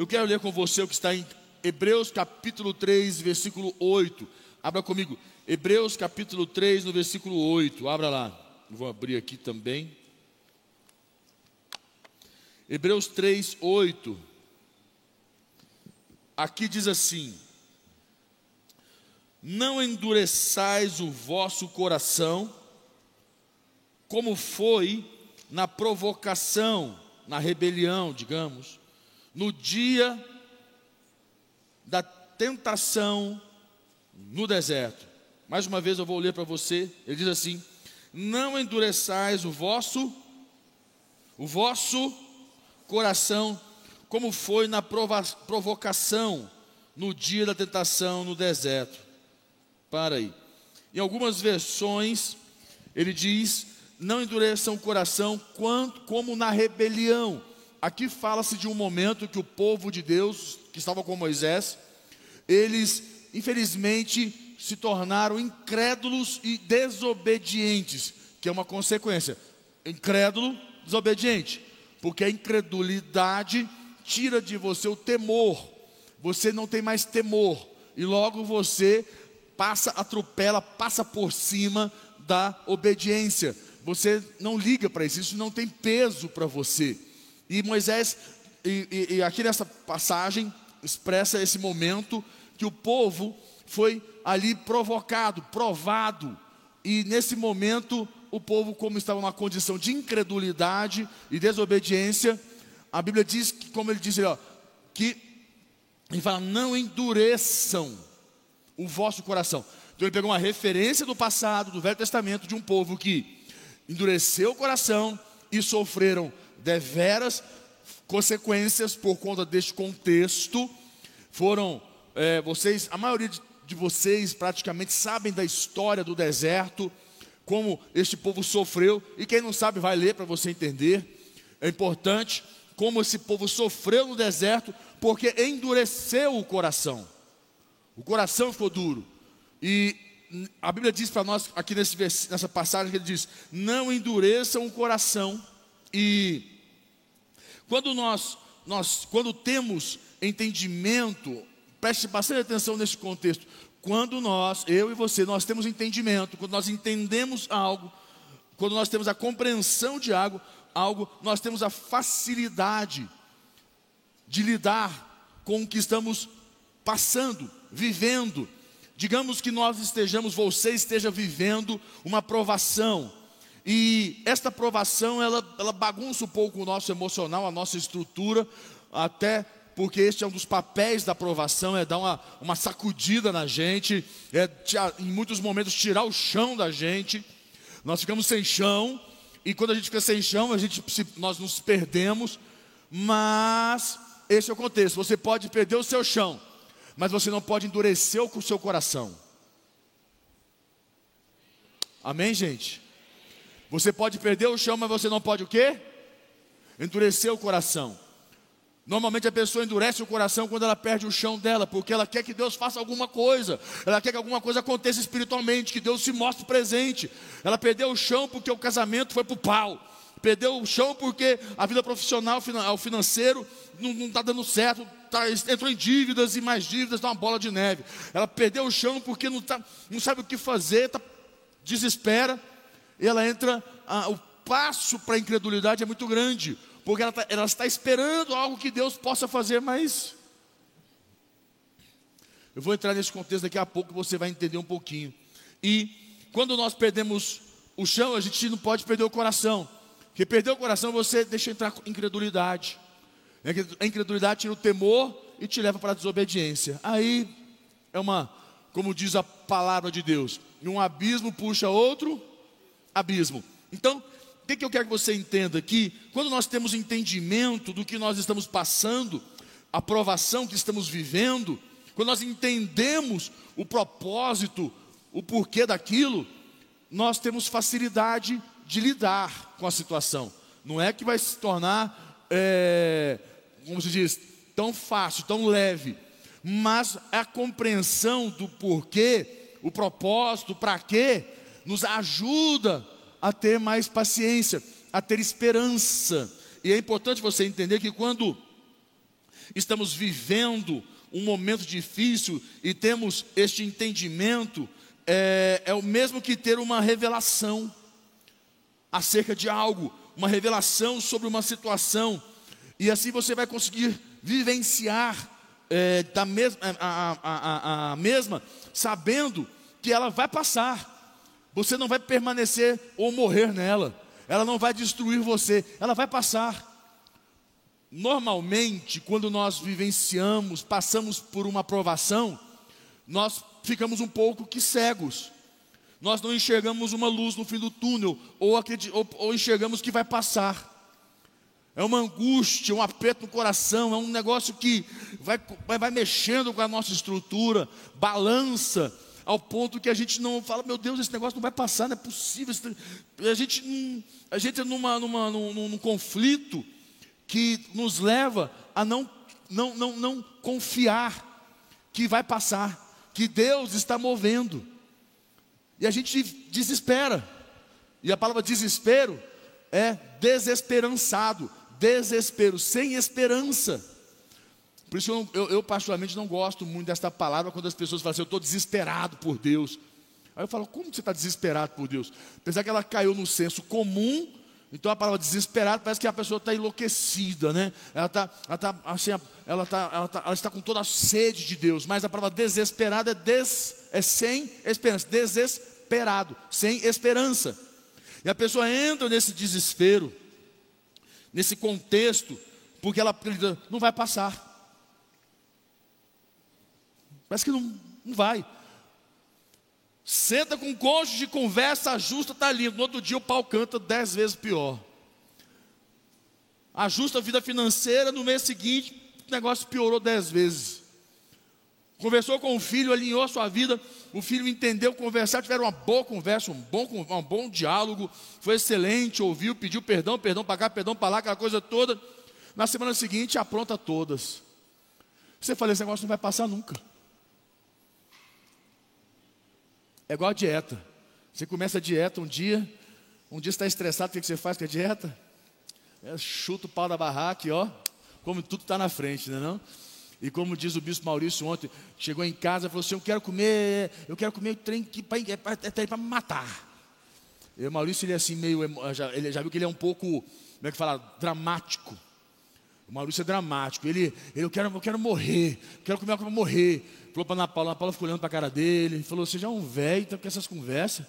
eu quero ler com você o que está em Hebreus capítulo 3, versículo 8. Abra comigo. Hebreus capítulo 3, no versículo 8. Abra lá. Vou abrir aqui também. Hebreus 3, 8. Aqui diz assim: Não endureçais o vosso coração, como foi na provocação, na rebelião, digamos, no dia da tentação no deserto. Mais uma vez eu vou ler para você. Ele diz assim: Não endureçais o vosso o vosso coração, como foi na provocação no dia da tentação no deserto. Para aí. Em algumas versões ele diz: Não endureçam o coração quanto, como na rebelião. Aqui fala-se de um momento que o povo de Deus, que estava com Moisés, eles infelizmente se tornaram incrédulos e desobedientes, que é uma consequência. Incrédulo, desobediente, porque a incredulidade tira de você o temor. Você não tem mais temor e logo você passa, atropela, passa por cima da obediência. Você não liga para isso, isso não tem peso para você. E Moisés, e, e, e aqui nessa passagem, expressa esse momento que o povo foi ali provocado, provado, e nesse momento o povo, como estava numa condição de incredulidade e desobediência, a Bíblia diz que, como ele diz, ó, que ele fala, não endureçam o vosso coração. Então ele pegou uma referência do passado, do Velho Testamento, de um povo que endureceu o coração e sofreram deveras consequências por conta deste contexto. Foram, é, vocês, a maioria de, vocês praticamente sabem da história do deserto, como este povo sofreu, e quem não sabe vai ler para você entender. É importante como esse povo sofreu no deserto, porque endureceu o coração. O coração ficou duro. E a Bíblia diz para nós, aqui nesse, nessa passagem, que ele diz: Não endureçam o coração e quando nós, nós quando temos entendimento, preste bastante atenção nesse contexto. Quando nós, eu e você, nós temos entendimento, quando nós entendemos algo, quando nós temos a compreensão de algo, algo, nós temos a facilidade de lidar com o que estamos passando, vivendo. Digamos que nós estejamos, você esteja vivendo uma provação, e esta provação, ela, ela bagunça um pouco o nosso emocional, a nossa estrutura, até porque este é um dos papéis da provação, é dar uma, uma sacudida na gente, é em muitos momentos tirar o chão da gente. Nós ficamos sem chão, e quando a gente fica sem chão, a gente, nós nos perdemos, mas esse é o contexto. Você pode perder o seu chão, mas você não pode endurecer o seu coração. Amém, gente? Você pode perder o chão, mas você não pode o quê? Endurecer o coração. Normalmente a pessoa endurece o coração quando ela perde o chão dela, porque ela quer que Deus faça alguma coisa, ela quer que alguma coisa aconteça espiritualmente, que Deus se mostre presente. Ela perdeu o chão porque o casamento foi para o pau, perdeu o chão porque a vida profissional, o financeiro não está dando certo, tá, entrou em dívidas e mais dívidas, dá uma bola de neve. Ela perdeu o chão porque não, tá, não sabe o que fazer, tá, desespera ela entra, a, o passo para a incredulidade é muito grande, porque ela, tá, ela está esperando algo que Deus possa fazer, mas. Eu vou entrar nesse contexto daqui a pouco, você vai entender um pouquinho. E quando nós perdemos o chão, a gente não pode perder o coração. Porque perder o coração, você deixa entrar incredulidade. A incredulidade tira o temor e te leva para a desobediência. Aí é uma, como diz a palavra de Deus, um abismo puxa outro abismo. Então, o que, que eu quero que você entenda aqui? Quando nós temos entendimento do que nós estamos passando, a provação que estamos vivendo, quando nós entendemos o propósito, o porquê daquilo, nós temos facilidade de lidar com a situação. Não é que vai se tornar, é, como se diz, tão fácil, tão leve, mas a compreensão do porquê, o propósito, para quê, nos ajuda a ter mais paciência, a ter esperança. E é importante você entender que quando estamos vivendo um momento difícil e temos este entendimento, é, é o mesmo que ter uma revelação acerca de algo, uma revelação sobre uma situação, e assim você vai conseguir vivenciar é, da a, a, a, a mesma, sabendo que ela vai passar. Você não vai permanecer ou morrer nela. Ela não vai destruir você, ela vai passar. Normalmente, quando nós vivenciamos, passamos por uma provação, nós ficamos um pouco que cegos. Nós não enxergamos uma luz no fim do túnel, ou, ou, ou enxergamos que vai passar. É uma angústia, um aperto no coração, é um negócio que vai, vai, vai mexendo com a nossa estrutura, balança, ao ponto que a gente não fala, meu Deus, esse negócio não vai passar, não é possível. A gente, a gente é numa, numa, num, num conflito que nos leva a não, não, não, não confiar que vai passar, que Deus está movendo. E a gente desespera. E a palavra desespero é desesperançado, desespero, sem esperança. Por isso eu, eu, eu, particularmente não gosto muito desta palavra quando as pessoas falam assim, eu estou desesperado por Deus. Aí eu falo, como você está desesperado por Deus? Apesar que ela caiu no senso comum, então a palavra desesperado parece que a pessoa está enlouquecida, né? Ela está, ela está, assim, ela, está, ela, está, ela está com toda a sede de Deus, mas a palavra desesperado é, des, é sem esperança, desesperado, sem esperança. E a pessoa entra nesse desespero, nesse contexto, porque ela não vai passar. Parece que não, não vai. Senta com o cônjuge, conversa, ajusta, está lindo. No outro dia o pau canta dez vezes pior. Ajusta a vida financeira, no mês seguinte o negócio piorou dez vezes. Conversou com o filho, alinhou a sua vida, o filho entendeu, conversar, tiveram uma boa conversa, um bom, um bom diálogo, foi excelente, ouviu, pediu perdão, perdão para cá, perdão para lá, aquela coisa toda. Na semana seguinte, apronta todas. Você fala, esse negócio não vai passar nunca. É igual a dieta. Você começa a dieta um dia, um dia está estressado, o que você faz com a dieta? É, chuta o pau da barraca e ó, como tudo está na frente, não é não? E como diz o bispo Maurício ontem, chegou em casa e falou assim: Eu quero comer, eu quero comer o trem que é para é me matar. E o Maurício, ele é assim, meio. Ele já viu que ele é um pouco, como é que fala? Dramático. O Maurício é dramático. Ele, ele eu, quero, eu quero morrer, quero comer algo para morrer. Falou para Ana Paula, a Paula ficou olhando para a cara dele. Falou: Você já é um velho, está com essas conversas.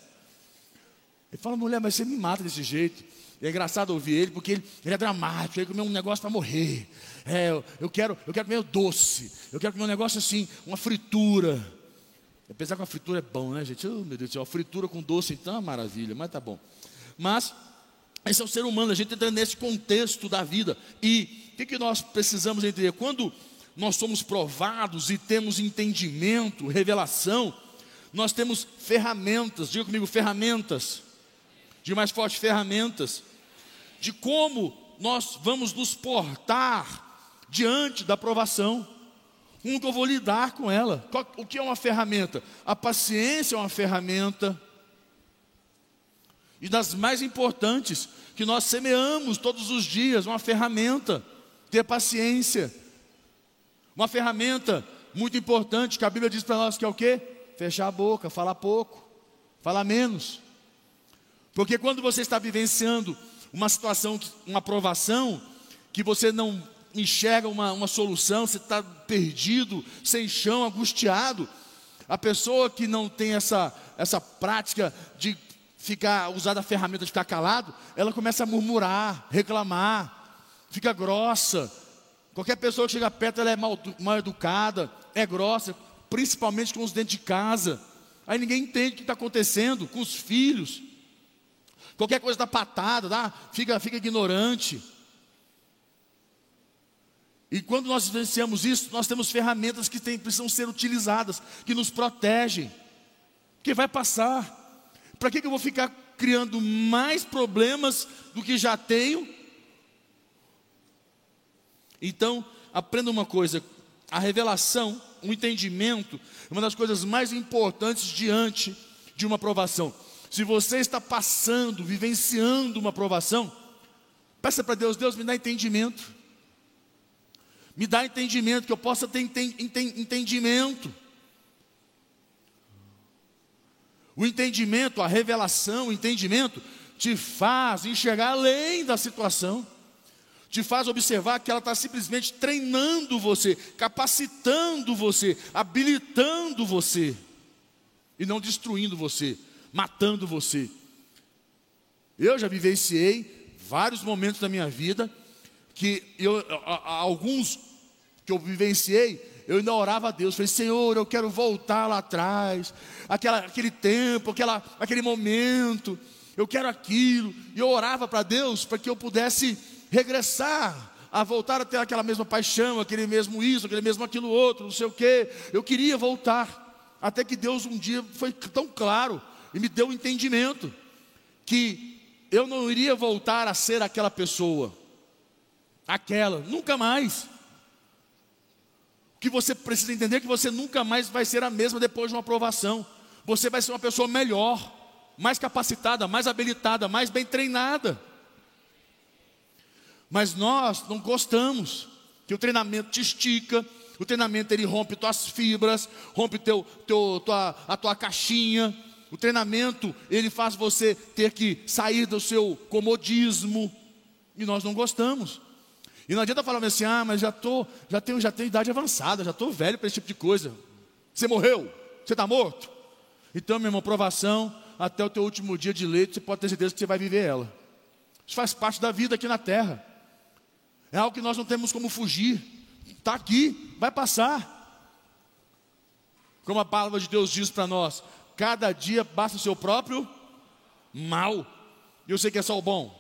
Ele fala: Mulher, mas você me mata desse jeito. E é engraçado ouvir ele, porque ele, ele é dramático. Ele comeu um negócio para morrer. É, eu, eu, quero, eu quero comer doce. Eu quero comer um negócio assim, uma fritura. Apesar que a fritura é bom, né, gente? Oh, meu Deus do céu, fritura com doce, então é maravilha, mas tá bom. Mas, esse é o ser humano, a gente entra nesse contexto da vida. E que, que nós precisamos entender? Quando nós somos provados e temos entendimento, revelação, nós temos ferramentas, diga comigo, ferramentas, de mais forte, ferramentas, de como nós vamos nos portar diante da provação. Como que eu vou lidar com ela? O que é uma ferramenta? A paciência é uma ferramenta. E das mais importantes, que nós semeamos todos os dias, uma ferramenta ter paciência. Uma ferramenta muito importante que a Bíblia diz para nós que é o quê? Fechar a boca, falar pouco, falar menos. Porque quando você está vivenciando uma situação, uma aprovação, que você não enxerga uma, uma solução, você está perdido, sem chão, angustiado. A pessoa que não tem essa, essa prática de ficar, usar a ferramenta de ficar calado, ela começa a murmurar, reclamar, fica grossa. Qualquer pessoa que chega perto, ela é mal, mal educada, é grossa, principalmente com os dentro de casa. Aí ninguém entende o que está acontecendo com os filhos. Qualquer coisa dá patada, dá, fica, fica ignorante. E quando nós vivenciamos isso, nós temos ferramentas que tem, precisam ser utilizadas, que nos protegem. Que vai passar. Para que, que eu vou ficar criando mais problemas do que já tenho? Então, aprenda uma coisa: a revelação, o entendimento, é uma das coisas mais importantes diante de uma aprovação. Se você está passando, vivenciando uma aprovação, peça para Deus: Deus me dá entendimento. Me dá entendimento, que eu possa ter entendimento. O entendimento, a revelação, o entendimento te faz enxergar além da situação, te faz observar que ela está simplesmente treinando você, capacitando você, habilitando você, e não destruindo você, matando você. Eu já vivenciei vários momentos da minha vida que eu, alguns que eu vivenciei, eu ainda orava a Deus, falei, Senhor, eu quero voltar lá atrás, aquela, aquele tempo, aquela, aquele momento, eu quero aquilo. E eu orava para Deus para que eu pudesse regressar, a voltar a ter aquela mesma paixão, aquele mesmo isso, aquele mesmo aquilo outro, não sei o quê. Eu queria voltar, até que Deus um dia foi tão claro e me deu um entendimento que eu não iria voltar a ser aquela pessoa, aquela, nunca mais que você precisa entender que você nunca mais vai ser a mesma depois de uma aprovação. Você vai ser uma pessoa melhor, mais capacitada, mais habilitada, mais bem treinada. Mas nós não gostamos que o treinamento te estica, o treinamento ele rompe tuas fibras, rompe teu, teu, tua, a tua caixinha. O treinamento ele faz você ter que sair do seu comodismo e nós não gostamos. E não adianta falar assim, ah, mas já tô, já tenho, já tenho idade avançada, já estou velho para esse tipo de coisa. Você morreu? Você está morto? Então, meu irmão, provação, até o teu último dia de leito, você pode ter certeza que você vai viver ela. Isso faz parte da vida aqui na terra. É algo que nós não temos como fugir. Está aqui, vai passar. Como a palavra de Deus diz para nós, cada dia basta o seu próprio mal. E eu sei que é só o bom.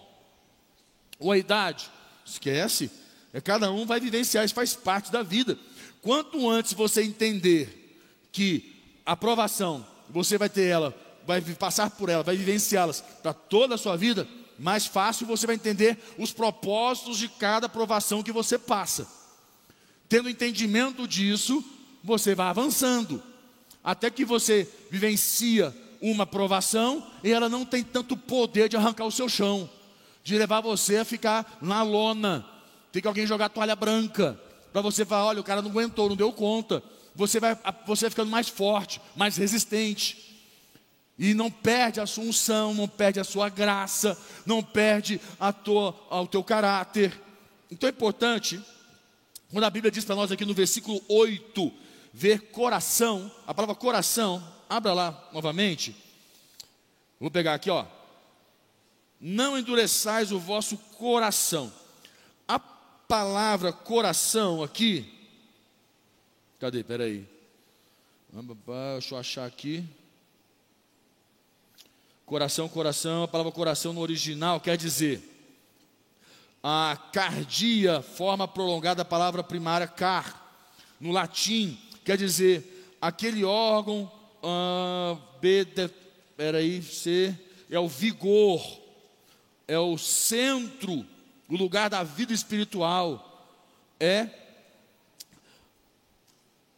Ou a idade, esquece. É, cada um vai vivenciar, isso faz parte da vida. Quanto antes você entender que a aprovação, você vai ter ela, vai passar por ela, vai vivenciá-las para toda a sua vida, mais fácil você vai entender os propósitos de cada aprovação que você passa. Tendo entendimento disso, você vai avançando, até que você vivencia uma aprovação e ela não tem tanto poder de arrancar o seu chão, de levar você a ficar na lona, tem que alguém jogar toalha branca para você falar, olha, o cara não aguentou, não deu conta. Você vai, você vai ficando mais forte, mais resistente. E não perde a sua unção, não perde a sua graça, não perde a tua, o teu caráter. Então é importante, quando a Bíblia diz para nós aqui no versículo 8, ver coração, a palavra coração, abra lá novamente. Vou pegar aqui, ó. Não endureçais o vosso coração palavra coração aqui. Cadê? Peraí. Deixa eu achar aqui. Coração, coração, a palavra coração no original quer dizer a cardia, forma prolongada da palavra primária car, no latim, quer dizer aquele órgão, uh, B, peraí, C, é o vigor, é o centro o lugar da vida espiritual é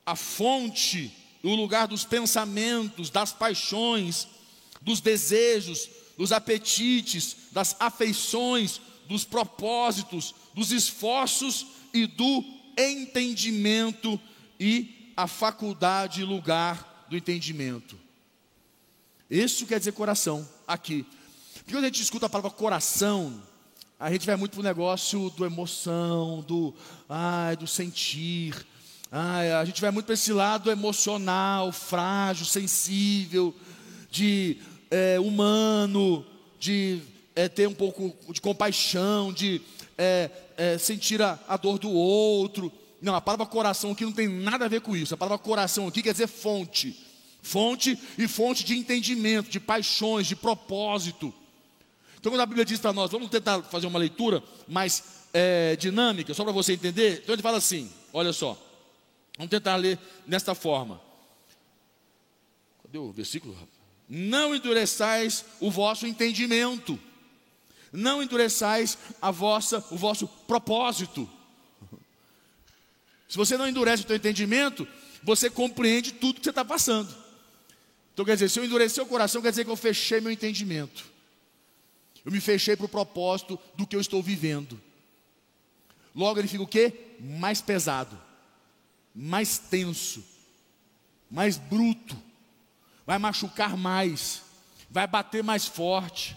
a fonte, o lugar dos pensamentos, das paixões, dos desejos, dos apetites, das afeições, dos propósitos, dos esforços e do entendimento e a faculdade e lugar do entendimento. Isso quer dizer coração aqui. Porque quando a gente escuta a palavra coração, a gente vai muito para o negócio do emoção, do, ai, do sentir. Ai, a gente vai muito para esse lado emocional, frágil, sensível, de é, humano, de é, ter um pouco de compaixão, de é, é, sentir a, a dor do outro. Não, a palavra coração aqui não tem nada a ver com isso. A palavra coração aqui quer dizer fonte. Fonte e fonte de entendimento, de paixões, de propósito. Então, quando a Bíblia diz para nós, vamos tentar fazer uma leitura mais é, dinâmica, só para você entender. Então, ele fala assim: olha só, vamos tentar ler desta forma. Cadê o versículo? Não endureçais o vosso entendimento, não endureçais a vossa, o vosso propósito. Se você não endurece o teu entendimento, você compreende tudo que você está passando. Então quer dizer, se eu endurecer o coração, quer dizer que eu fechei meu entendimento. Eu me fechei para o propósito do que eu estou vivendo. Logo ele fica o quê? Mais pesado, mais tenso, mais bruto, vai machucar mais, vai bater mais forte.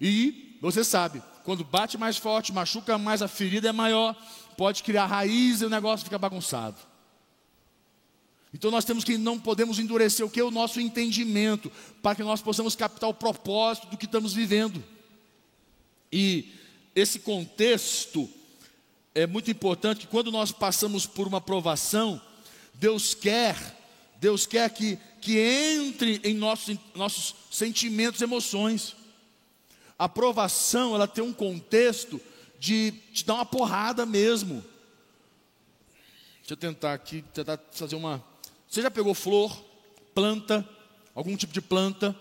E você sabe, quando bate mais forte, machuca mais, a ferida é maior, pode criar raiz e o negócio fica bagunçado. Então nós temos que não podemos endurecer o que é o nosso entendimento, para que nós possamos captar o propósito do que estamos vivendo. E esse contexto é muito importante que quando nós passamos por uma provação, Deus quer, Deus quer que, que entre em nossos, nossos sentimentos e emoções. A provação, ela tem um contexto de te dar uma porrada mesmo. Deixa eu tentar aqui, tentar fazer uma. Você já pegou flor, planta, algum tipo de planta?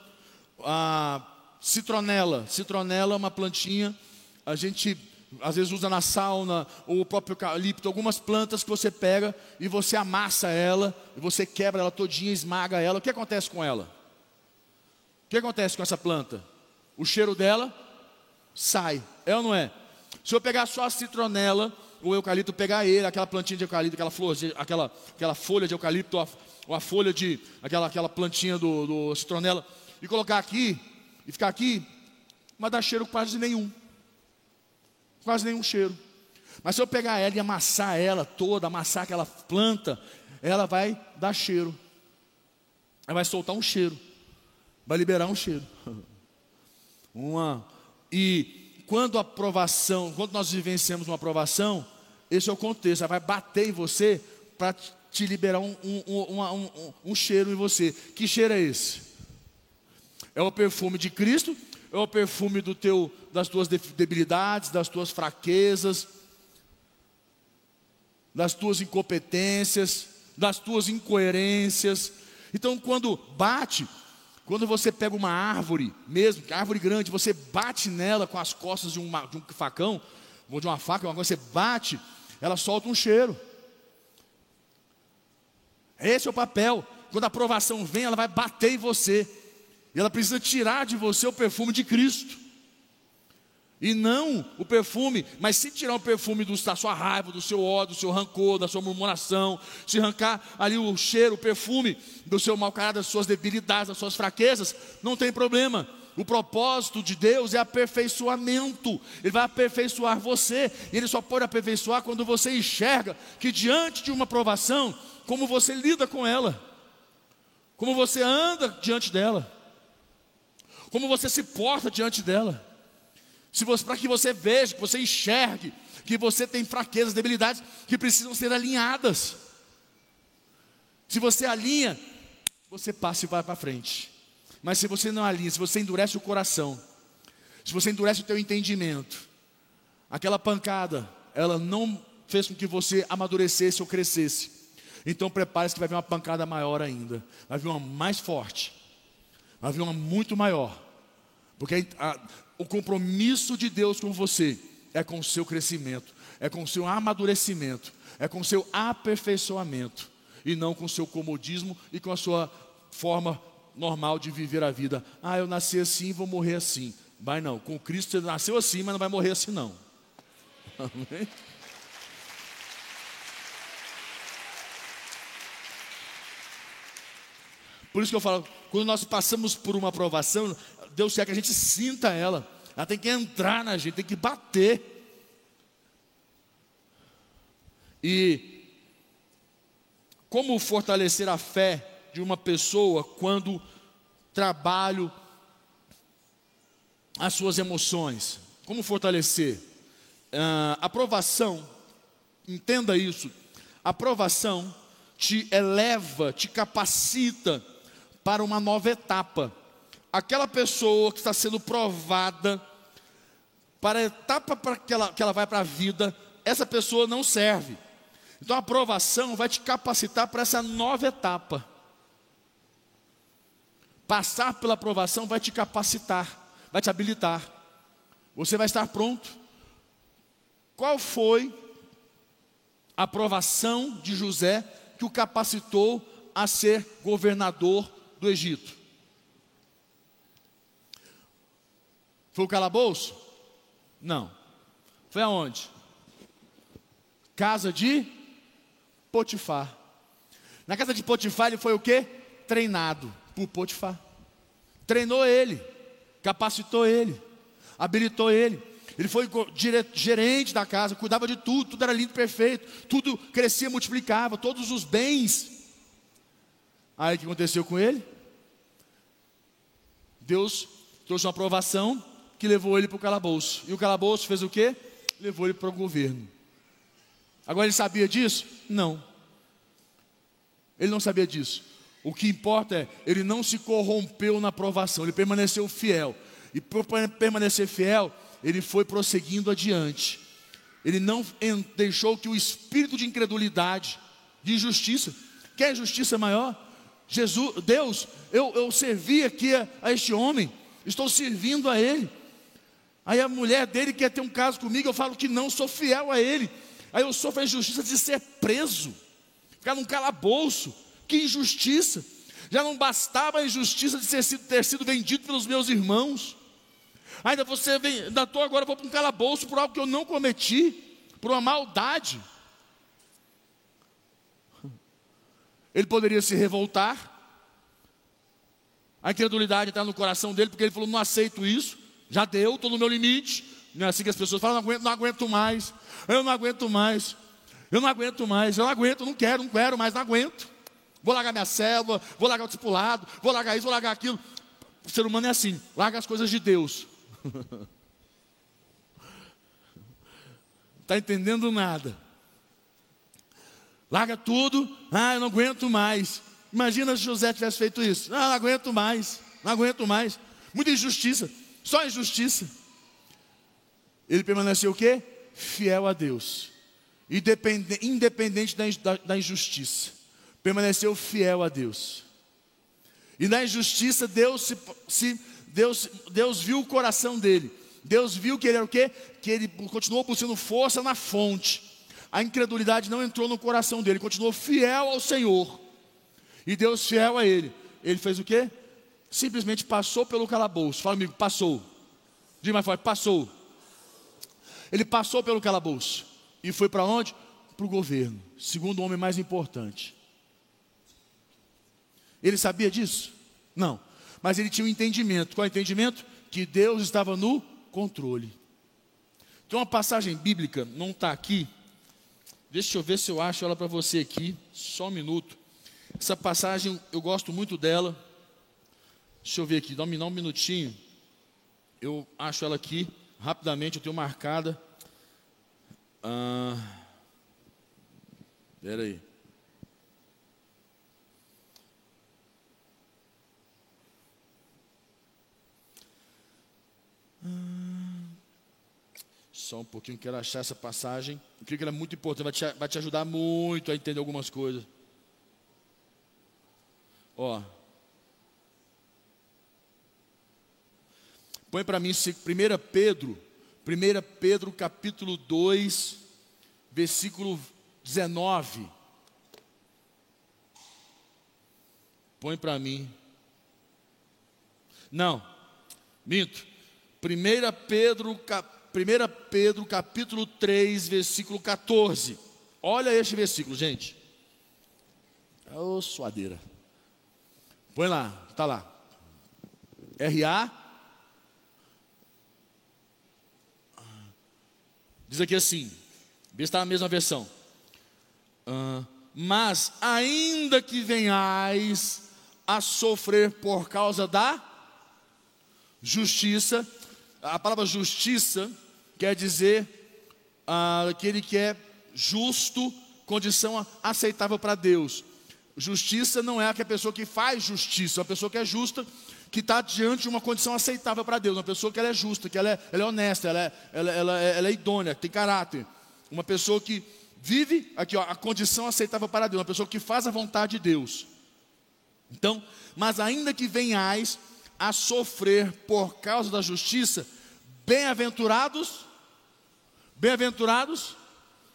A citronela. Citronela é uma plantinha a gente às vezes usa na sauna, ou o próprio eucalipto, algumas plantas que você pega e você amassa ela, e você quebra ela todinha, esmaga ela. O que acontece com ela? O que acontece com essa planta? O cheiro dela sai, é ou não é? Se eu pegar só a citronela, o eucalipto, pegar ele, aquela plantinha de eucalipto, aquela flor, aquela, aquela folha de eucalipto, ou a, ou a folha de, aquela, aquela plantinha do, do citronela, e colocar aqui, e ficar aqui, vai dar cheiro quase nenhum quase nenhum cheiro. Mas se eu pegar ela e amassar ela toda, amassar aquela planta, ela vai dar cheiro. Ela vai soltar um cheiro. Vai liberar um cheiro. Uma e quando a aprovação, quando nós vivenciamos uma aprovação, esse é o contexto, ela vai bater em você para te liberar um, um, um, um cheiro em você. Que cheiro é esse? É o perfume de Cristo é o perfume do teu, das tuas debilidades, das tuas fraquezas, das tuas incompetências, das tuas incoerências. Então, quando bate, quando você pega uma árvore, mesmo, árvore grande, você bate nela com as costas de, uma, de um facão, ou de uma faca, uma coisa, você bate, ela solta um cheiro. Esse é o papel. Quando a aprovação vem, ela vai bater em você. E ela precisa tirar de você o perfume de Cristo. E não o perfume, mas se tirar o perfume do, da sua raiva, do seu ódio, do seu rancor, da sua murmuração, se arrancar ali o cheiro, o perfume do seu mau caráter, das suas debilidades, das suas fraquezas, não tem problema. O propósito de Deus é aperfeiçoamento. Ele vai aperfeiçoar você. E Ele só pode aperfeiçoar quando você enxerga que diante de uma provação, como você lida com ela, como você anda diante dela como você se porta diante dela. Para que você veja, que você enxergue, que você tem fraquezas, debilidades que precisam ser alinhadas. Se você alinha, você passa e vai para frente. Mas se você não alinha, se você endurece o coração, se você endurece o teu entendimento, aquela pancada, ela não fez com que você amadurecesse ou crescesse. Então prepare-se que vai vir uma pancada maior ainda, vai vir uma mais forte vai vir uma muito maior. Porque a, o compromisso de Deus com você é com o seu crescimento, é com o seu amadurecimento, é com o seu aperfeiçoamento, e não com o seu comodismo e com a sua forma normal de viver a vida. Ah, eu nasci assim, vou morrer assim. Vai não, com Cristo você nasceu assim, mas não vai morrer assim não. Amém? Por isso que eu falo, quando nós passamos por uma aprovação, Deus quer que a gente sinta ela. Ela tem que entrar na gente, tem que bater. E como fortalecer a fé de uma pessoa quando trabalho as suas emoções? Como fortalecer? Uh, aprovação, entenda isso. Aprovação te eleva, te capacita para uma nova etapa. Aquela pessoa que está sendo provada para a etapa para que ela, que ela vai para a vida, essa pessoa não serve. Então a aprovação vai te capacitar para essa nova etapa. Passar pela aprovação vai te capacitar, vai te habilitar. Você vai estar pronto. Qual foi a aprovação de José que o capacitou a ser governador do Egito? Foi o calabouço? Não. Foi aonde? Casa de Potifar. Na casa de Potifar ele foi o quê? Treinado por Potifar. Treinou ele, capacitou ele, habilitou ele. Ele foi gerente da casa, cuidava de tudo, tudo era lindo, perfeito, tudo crescia, multiplicava, todos os bens. Aí o que aconteceu com ele? Deus trouxe uma aprovação que levou ele para o calabouço. E o calabouço fez o quê? Levou ele para o governo. Agora ele sabia disso? Não. Ele não sabia disso. O que importa é, ele não se corrompeu na aprovação, ele permaneceu fiel. E por permanecer fiel, ele foi prosseguindo adiante. Ele não deixou que o espírito de incredulidade, de injustiça, quer justiça maior? Jesus, Deus, eu, eu servi aqui a, a este homem, estou servindo a ele. Aí a mulher dele quer ter um caso comigo, eu falo que não, sou fiel a ele. Aí eu sofro a injustiça de ser preso, ficar num calabouço. Que injustiça! Já não bastava a injustiça de ter sido, ter sido vendido pelos meus irmãos. Ainda você vem, ainda estou agora, vou para um calabouço por algo que eu não cometi, por uma maldade. Ele poderia se revoltar. A incredulidade está no coração dele, porque ele falou: não aceito isso, já deu, estou no meu limite. Não é assim que as pessoas falam, não aguento, não aguento mais, eu não aguento mais, eu não aguento mais, eu não aguento, não quero, não quero mais, não aguento. Vou largar minha célula, vou largar o discipulado, vou largar isso, vou largar aquilo. O ser humano é assim, larga as coisas de Deus. Está entendendo nada. Larga tudo, ah, eu não aguento mais. Imagina se José tivesse feito isso. Ah, não aguento mais, não aguento mais. Muita injustiça, só injustiça. Ele permaneceu o quê? Fiel a Deus. Independente da, da injustiça. Permaneceu fiel a Deus. E na injustiça, Deus, se, se, Deus, Deus viu o coração dele. Deus viu que ele era o quê? Que ele continuou buscando força na fonte. A incredulidade não entrou no coração dele, continuou fiel ao Senhor. E Deus fiel a ele. Ele fez o quê? Simplesmente passou pelo calabouço. Fala comigo, passou. Diz mais forte, passou. Ele passou pelo calabouço. E foi para onde? Para o governo. Segundo o homem mais importante. Ele sabia disso? Não. Mas ele tinha um entendimento. Qual é o entendimento? Que Deus estava no controle. Tem uma passagem bíblica, não está aqui. Deixa eu ver se eu acho ela para você aqui. Só um minuto. Essa passagem eu gosto muito dela. Deixa eu ver aqui, dá um, minutinho. Eu acho ela aqui rapidamente, eu tenho marcada. Ah, espera aí. Só um pouquinho, quero achar essa passagem. Eu creio que ela é muito importante, vai te, vai te ajudar muito a entender algumas coisas. Ó. Põe para mim 1 Pedro, 1 Pedro capítulo 2, versículo 19. Põe para mim. Não, minto. 1 Pedro, 1 Pedro capítulo 3, versículo 14. Olha este versículo, gente. Ô oh, suadeira. Põe lá, está lá. R.A. Diz aqui assim, está na mesma versão. Uh, mas ainda que venhais a sofrer por causa da justiça, a palavra justiça quer dizer ah, aquele que é justo, condição aceitável para Deus. Justiça não é a pessoa que faz justiça, é uma pessoa que é justa, que está diante de uma condição aceitável para Deus, uma pessoa que ela é justa, que ela é, ela é honesta, ela é, ela, ela, é, ela é idônea, tem caráter. Uma pessoa que vive aqui, ó, a condição aceitável para Deus, uma pessoa que faz a vontade de Deus. Então, mas ainda que venhais a sofrer por causa da justiça, bem-aventurados, bem-aventurados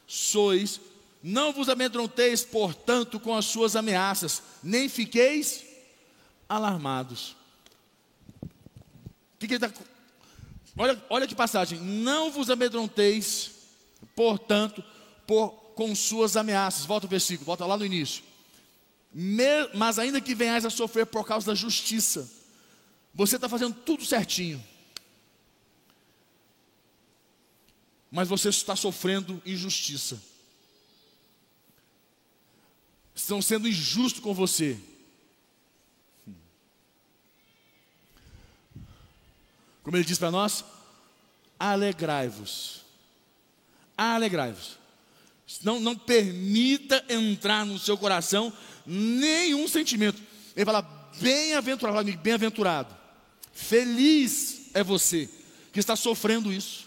sois, não vos amedronteis, portanto, com as suas ameaças, nem fiqueis alarmados. Que, que está Olha, olha que passagem. Não vos amedronteis, portanto, por, com suas ameaças. Volta o versículo, volta lá no início. Me, mas ainda que venhais a sofrer por causa da justiça, você está fazendo tudo certinho. Mas você está sofrendo injustiça. Estão sendo injustos com você. Como ele diz para nós, alegrai-vos. Alegrai-vos. Não, não permita entrar no seu coração nenhum sentimento. Ele fala, bem-aventurado, bem-aventurado. Feliz é você que está sofrendo isso.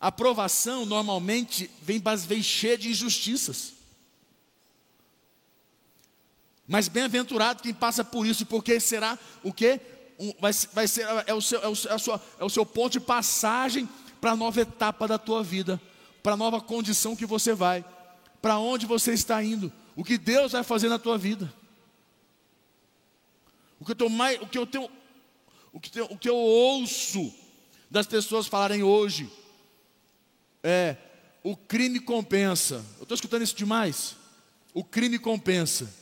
A aprovação normalmente vem, vem cheia de injustiças. Mas bem-aventurado quem passa por isso, porque será o que? um, vai, vai ser, é o, seu, é, o, é, sua, é o seu ponto de passagem para a nova etapa da tua vida, para a nova condição que você vai, para onde você está indo, o que Deus vai fazer na tua vida. O que eu, mais, o que eu tenho, o que, o que eu ouço das pessoas falarem hoje é o crime compensa. Eu estou escutando isso demais. O crime compensa.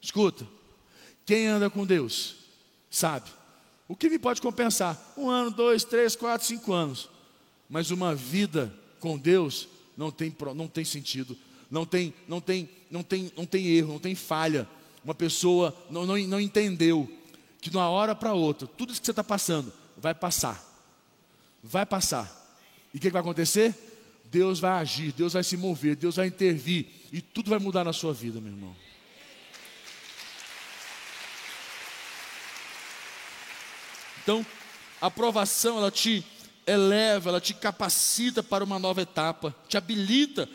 Escuta. Quem anda com Deus sabe. O que me pode compensar? Um ano, dois, três, quatro, cinco anos. Mas uma vida com Deus não tem, não tem sentido, não tem, não, tem, não, tem, não tem erro, não tem falha. Uma pessoa não, não, não entendeu que de uma hora para outra, tudo isso que você está passando vai passar. Vai passar. E o que, que vai acontecer? Deus vai agir, Deus vai se mover, Deus vai intervir e tudo vai mudar na sua vida, meu irmão. Então, a aprovação, ela te eleva, ela te capacita para uma nova etapa, te habilita